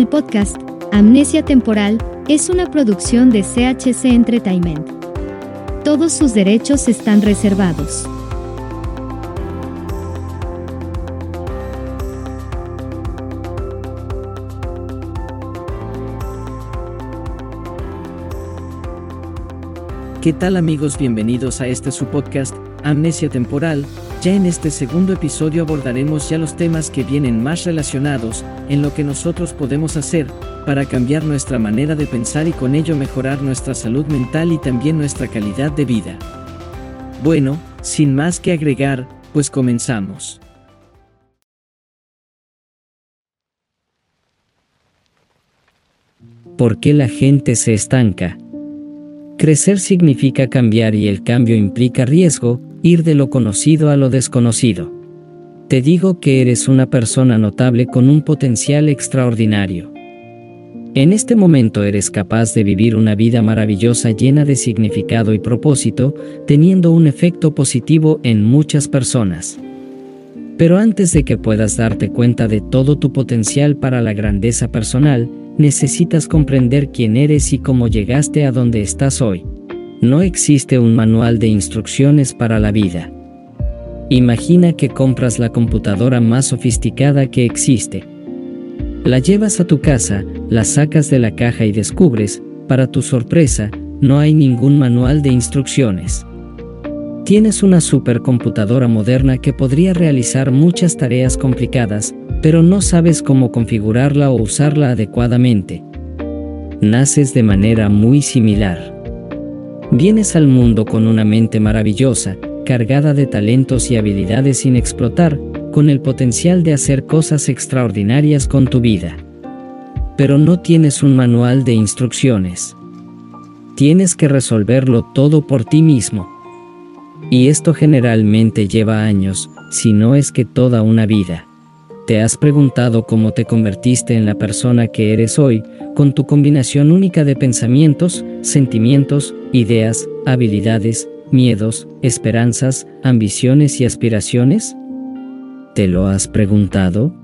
El podcast, Amnesia Temporal, es una producción de CHC Entertainment. Todos sus derechos están reservados. ¿Qué tal amigos? Bienvenidos a este su podcast, Amnesia Temporal. Ya en este segundo episodio abordaremos ya los temas que vienen más relacionados en lo que nosotros podemos hacer para cambiar nuestra manera de pensar y con ello mejorar nuestra salud mental y también nuestra calidad de vida. Bueno, sin más que agregar, pues comenzamos. ¿Por qué la gente se estanca? Crecer significa cambiar y el cambio implica riesgo, ir de lo conocido a lo desconocido. Te digo que eres una persona notable con un potencial extraordinario. En este momento eres capaz de vivir una vida maravillosa llena de significado y propósito, teniendo un efecto positivo en muchas personas. Pero antes de que puedas darte cuenta de todo tu potencial para la grandeza personal, necesitas comprender quién eres y cómo llegaste a donde estás hoy. No existe un manual de instrucciones para la vida. Imagina que compras la computadora más sofisticada que existe. La llevas a tu casa, la sacas de la caja y descubres, para tu sorpresa, no hay ningún manual de instrucciones. Tienes una supercomputadora moderna que podría realizar muchas tareas complicadas, pero no sabes cómo configurarla o usarla adecuadamente. Naces de manera muy similar. Vienes al mundo con una mente maravillosa, cargada de talentos y habilidades sin explotar, con el potencial de hacer cosas extraordinarias con tu vida. Pero no tienes un manual de instrucciones. Tienes que resolverlo todo por ti mismo. Y esto generalmente lleva años, si no es que toda una vida. ¿Te has preguntado cómo te convertiste en la persona que eres hoy, con tu combinación única de pensamientos, sentimientos, ideas, habilidades, miedos, esperanzas, ambiciones y aspiraciones? ¿Te lo has preguntado?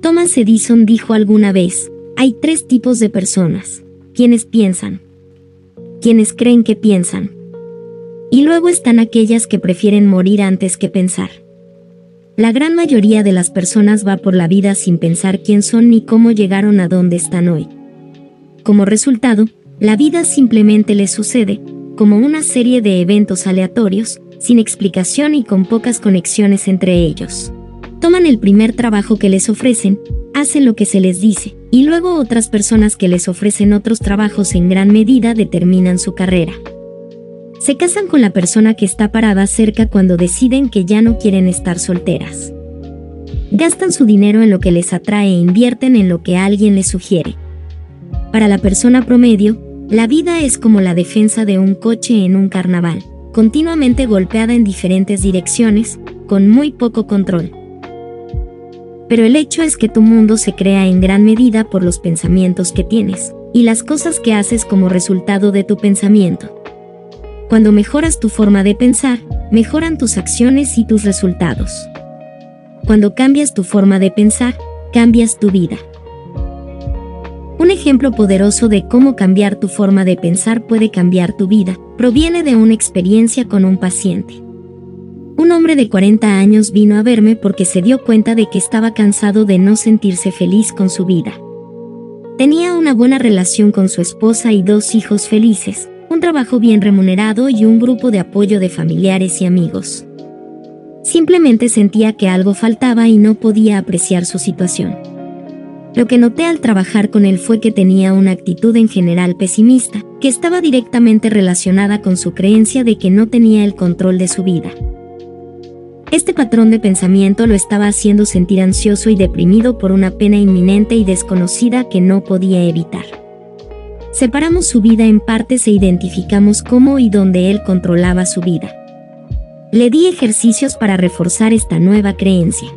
Thomas Edison dijo alguna vez, hay tres tipos de personas, quienes piensan, quienes creen que piensan, y luego están aquellas que prefieren morir antes que pensar. La gran mayoría de las personas va por la vida sin pensar quién son ni cómo llegaron a donde están hoy. Como resultado, la vida simplemente les sucede, como una serie de eventos aleatorios, sin explicación y con pocas conexiones entre ellos. Toman el primer trabajo que les ofrecen, hacen lo que se les dice, y luego otras personas que les ofrecen otros trabajos en gran medida determinan su carrera. Se casan con la persona que está parada cerca cuando deciden que ya no quieren estar solteras. Gastan su dinero en lo que les atrae e invierten en lo que alguien les sugiere. Para la persona promedio, la vida es como la defensa de un coche en un carnaval, continuamente golpeada en diferentes direcciones, con muy poco control. Pero el hecho es que tu mundo se crea en gran medida por los pensamientos que tienes, y las cosas que haces como resultado de tu pensamiento. Cuando mejoras tu forma de pensar, mejoran tus acciones y tus resultados. Cuando cambias tu forma de pensar, cambias tu vida. Un ejemplo poderoso de cómo cambiar tu forma de pensar puede cambiar tu vida proviene de una experiencia con un paciente. Un hombre de 40 años vino a verme porque se dio cuenta de que estaba cansado de no sentirse feliz con su vida. Tenía una buena relación con su esposa y dos hijos felices, un trabajo bien remunerado y un grupo de apoyo de familiares y amigos. Simplemente sentía que algo faltaba y no podía apreciar su situación. Lo que noté al trabajar con él fue que tenía una actitud en general pesimista, que estaba directamente relacionada con su creencia de que no tenía el control de su vida. Este patrón de pensamiento lo estaba haciendo sentir ansioso y deprimido por una pena inminente y desconocida que no podía evitar. Separamos su vida en partes e identificamos cómo y dónde él controlaba su vida. Le di ejercicios para reforzar esta nueva creencia.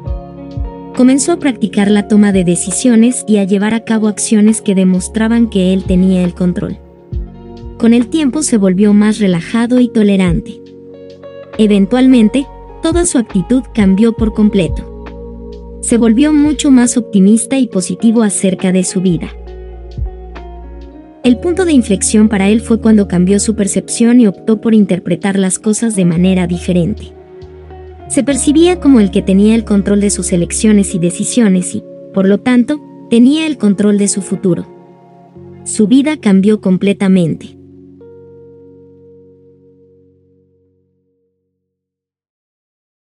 Comenzó a practicar la toma de decisiones y a llevar a cabo acciones que demostraban que él tenía el control. Con el tiempo se volvió más relajado y tolerante. Eventualmente, toda su actitud cambió por completo. se volvió mucho más optimista y positivo acerca de su vida. El punto de inflexión para él fue cuando cambió su percepción y optó por interpretar las cosas de manera diferente. Se percibía como el que tenía el control de sus elecciones y decisiones y, por lo tanto, tenía el control de su futuro. Su vida cambió completamente.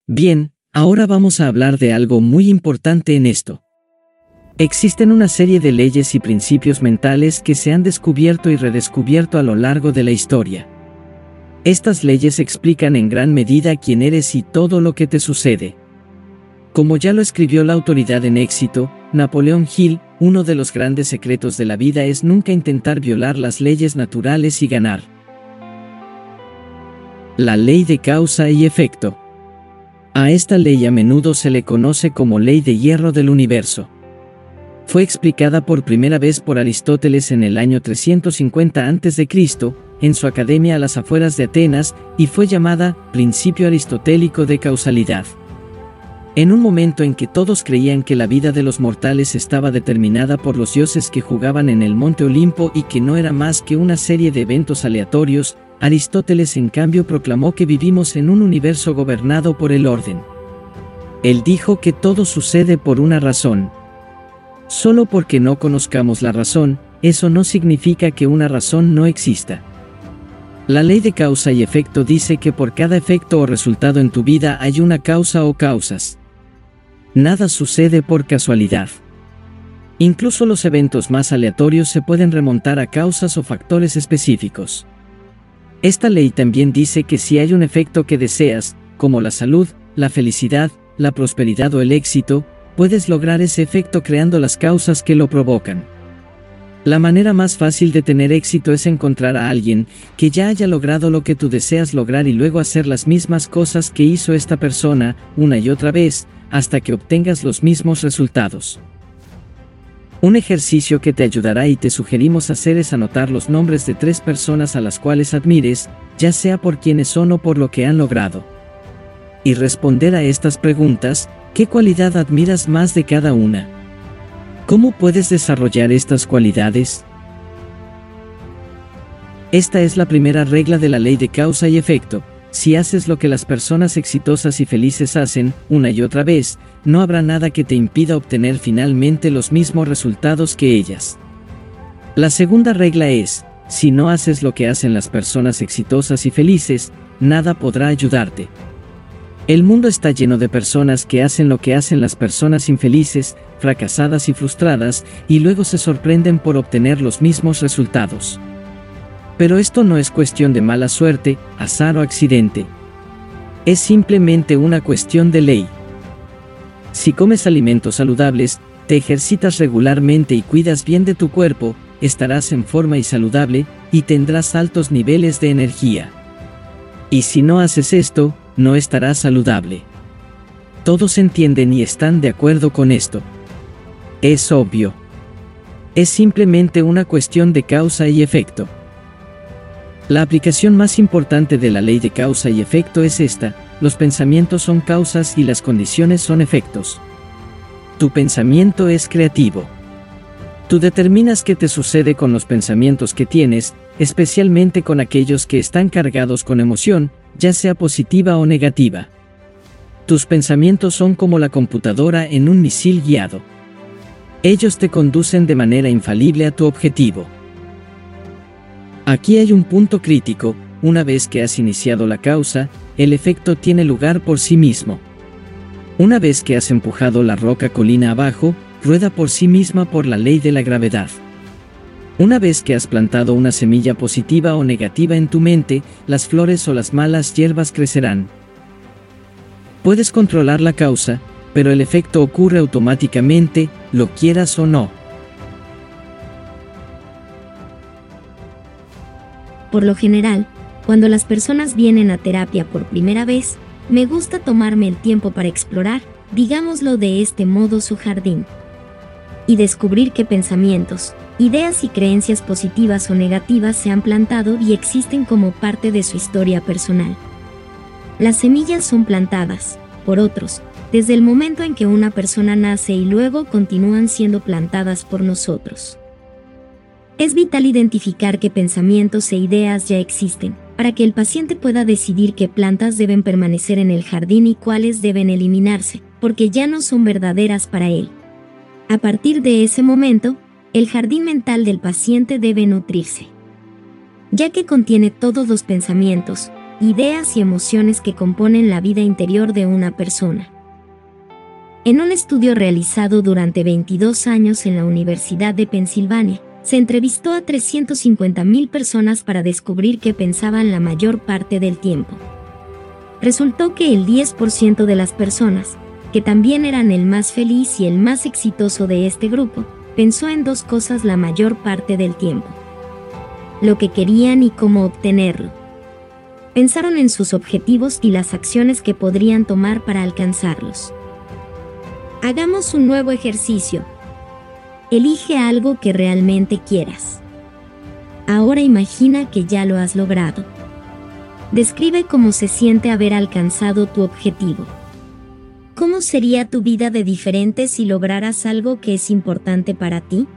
Bien, ahora vamos a hablar de algo muy importante en esto. Existen una serie de leyes y principios mentales que se han descubierto y redescubierto a lo largo de la historia. Estas leyes explican en gran medida quién eres y todo lo que te sucede. Como ya lo escribió la autoridad en éxito, Napoleón Hill, uno de los grandes secretos de la vida es nunca intentar violar las leyes naturales y ganar. La ley de causa y efecto. A esta ley a menudo se le conoce como ley de hierro del universo. Fue explicada por primera vez por Aristóteles en el año 350 a.C., en su academia a las afueras de Atenas, y fue llamada Principio Aristotélico de Causalidad. En un momento en que todos creían que la vida de los mortales estaba determinada por los dioses que jugaban en el monte Olimpo y que no era más que una serie de eventos aleatorios, Aristóteles en cambio proclamó que vivimos en un universo gobernado por el orden. Él dijo que todo sucede por una razón, Solo porque no conozcamos la razón, eso no significa que una razón no exista. La ley de causa y efecto dice que por cada efecto o resultado en tu vida hay una causa o causas. Nada sucede por casualidad. Incluso los eventos más aleatorios se pueden remontar a causas o factores específicos. Esta ley también dice que si hay un efecto que deseas, como la salud, la felicidad, la prosperidad o el éxito, puedes lograr ese efecto creando las causas que lo provocan. La manera más fácil de tener éxito es encontrar a alguien que ya haya logrado lo que tú deseas lograr y luego hacer las mismas cosas que hizo esta persona una y otra vez hasta que obtengas los mismos resultados. Un ejercicio que te ayudará y te sugerimos hacer es anotar los nombres de tres personas a las cuales admires, ya sea por quienes son o por lo que han logrado. Y responder a estas preguntas, ¿Qué cualidad admiras más de cada una? ¿Cómo puedes desarrollar estas cualidades? Esta es la primera regla de la ley de causa y efecto. Si haces lo que las personas exitosas y felices hacen, una y otra vez, no habrá nada que te impida obtener finalmente los mismos resultados que ellas. La segunda regla es, si no haces lo que hacen las personas exitosas y felices, nada podrá ayudarte. El mundo está lleno de personas que hacen lo que hacen las personas infelices, fracasadas y frustradas, y luego se sorprenden por obtener los mismos resultados. Pero esto no es cuestión de mala suerte, azar o accidente. Es simplemente una cuestión de ley. Si comes alimentos saludables, te ejercitas regularmente y cuidas bien de tu cuerpo, estarás en forma y saludable, y tendrás altos niveles de energía. Y si no haces esto, no estará saludable. Todos entienden y están de acuerdo con esto. Es obvio. Es simplemente una cuestión de causa y efecto. La aplicación más importante de la ley de causa y efecto es esta, los pensamientos son causas y las condiciones son efectos. Tu pensamiento es creativo. Tú determinas qué te sucede con los pensamientos que tienes, especialmente con aquellos que están cargados con emoción, ya sea positiva o negativa. Tus pensamientos son como la computadora en un misil guiado. Ellos te conducen de manera infalible a tu objetivo. Aquí hay un punto crítico, una vez que has iniciado la causa, el efecto tiene lugar por sí mismo. Una vez que has empujado la roca colina abajo, rueda por sí misma por la ley de la gravedad. Una vez que has plantado una semilla positiva o negativa en tu mente, las flores o las malas hierbas crecerán. Puedes controlar la causa, pero el efecto ocurre automáticamente, lo quieras o no. Por lo general, cuando las personas vienen a terapia por primera vez, me gusta tomarme el tiempo para explorar, digámoslo de este modo, su jardín. Y descubrir qué pensamientos, Ideas y creencias positivas o negativas se han plantado y existen como parte de su historia personal. Las semillas son plantadas, por otros, desde el momento en que una persona nace y luego continúan siendo plantadas por nosotros. Es vital identificar qué pensamientos e ideas ya existen, para que el paciente pueda decidir qué plantas deben permanecer en el jardín y cuáles deben eliminarse, porque ya no son verdaderas para él. A partir de ese momento, el jardín mental del paciente debe nutrirse, ya que contiene todos los pensamientos, ideas y emociones que componen la vida interior de una persona. En un estudio realizado durante 22 años en la Universidad de Pensilvania, se entrevistó a 350.000 personas para descubrir qué pensaban la mayor parte del tiempo. Resultó que el 10% de las personas, que también eran el más feliz y el más exitoso de este grupo, pensó en dos cosas la mayor parte del tiempo. Lo que querían y cómo obtenerlo. Pensaron en sus objetivos y las acciones que podrían tomar para alcanzarlos. Hagamos un nuevo ejercicio Elige algo que realmente quieras. Ahora imagina que ya lo has logrado. Describe cómo se siente haber alcanzado tu objetivo. ¿Cómo sería tu vida de diferente si lograras algo que es importante para ti?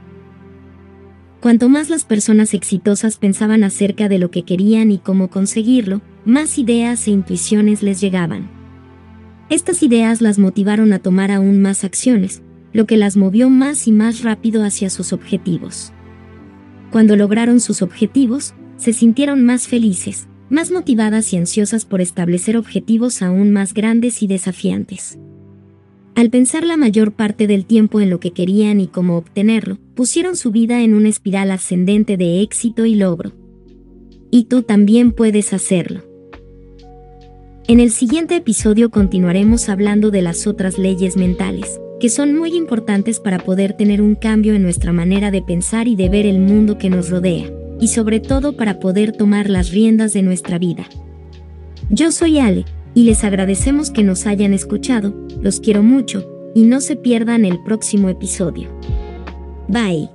Cuanto más las personas exitosas pensaban acerca de lo que querían y cómo conseguirlo, más ideas e intuiciones les llegaban. Estas ideas las motivaron a tomar aún más acciones, lo que las movió más y más rápido hacia sus objetivos. Cuando lograron sus objetivos, se sintieron más felices, más motivadas y ansiosas por establecer objetivos aún más grandes y desafiantes. Al pensar la mayor parte del tiempo en lo que querían y cómo obtenerlo, pusieron su vida en una espiral ascendente de éxito y logro. Y tú también puedes hacerlo. En el siguiente episodio continuaremos hablando de las otras leyes mentales, que son muy importantes para poder tener un cambio en nuestra manera de pensar y de ver el mundo que nos rodea, y sobre todo para poder tomar las riendas de nuestra vida. Yo soy Ale, y les agradecemos que nos hayan escuchado, los quiero mucho, y no se pierdan el próximo episodio. Bye.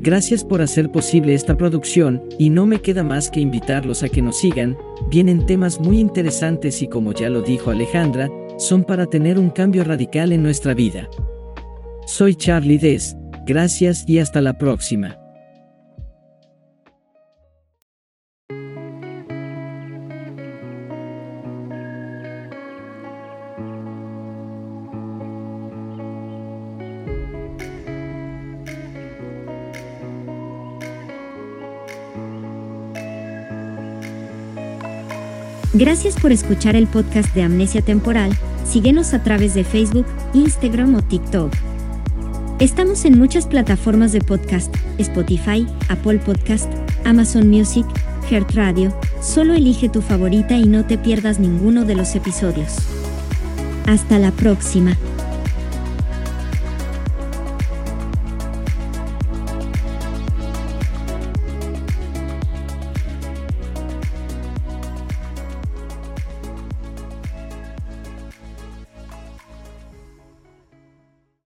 Gracias por hacer posible esta producción, y no me queda más que invitarlos a que nos sigan, vienen temas muy interesantes y como ya lo dijo Alejandra, son para tener un cambio radical en nuestra vida. Soy Charlie Des, gracias y hasta la próxima. Gracias por escuchar el podcast de Amnesia Temporal. Síguenos a través de Facebook, Instagram o TikTok. Estamos en muchas plataformas de podcast, Spotify, Apple Podcast, Amazon Music, Heart Radio. Solo elige tu favorita y no te pierdas ninguno de los episodios. Hasta la próxima.